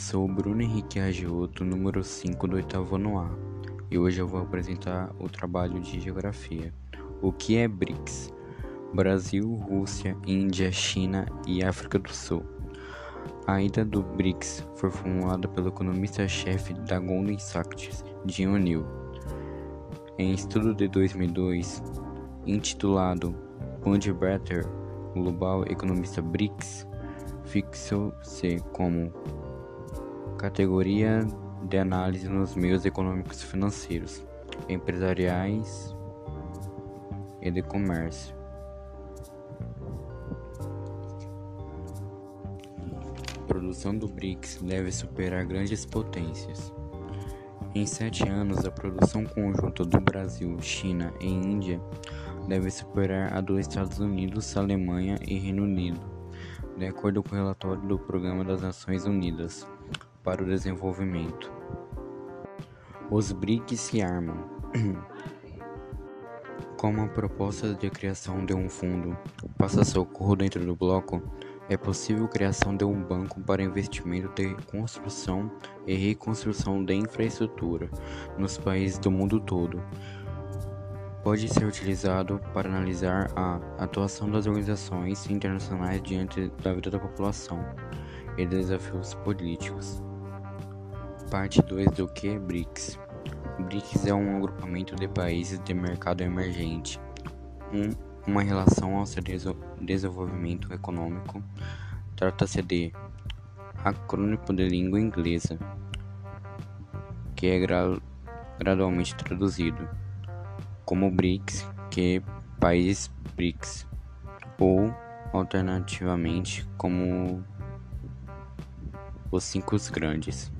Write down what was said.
sou o Bruno Henrique Agioto, número 5 do oitavo ano A, e hoje eu vou apresentar o trabalho de geografia. O que é BRICS? Brasil, Rússia, Índia, China e África do Sul. A ida do BRICS foi formulada pelo economista-chefe da Goldman Sachs, Jim O'Neill. Em estudo de 2002, intitulado Bond Better Global Economista BRICS, fixou-se como categoria de análise nos meios econômicos financeiros, empresariais e de comércio. A produção do BRICS deve superar grandes potências. Em sete anos, a produção conjunta do Brasil, China e Índia deve superar a dos Estados Unidos, Alemanha e Reino Unido, de acordo com o relatório do Programa das Nações Unidas para o Desenvolvimento. Os BRICS se armam. Como a proposta de criação de um fundo passa socorro dentro do bloco, é possível a criação de um banco para investimento de construção e reconstrução de infraestrutura nos países do mundo todo. Pode ser utilizado para analisar a atuação das organizações internacionais diante da vida da população e desafios políticos. Parte 2 do que é BRICS? BRICS é um agrupamento de países de mercado emergente, um, uma relação ao seu desenvolvimento econômico. Trata-se de acrônimo de língua inglesa, que é gra gradualmente traduzido como BRICS, que é países BRICS, ou alternativamente como os cinco grandes.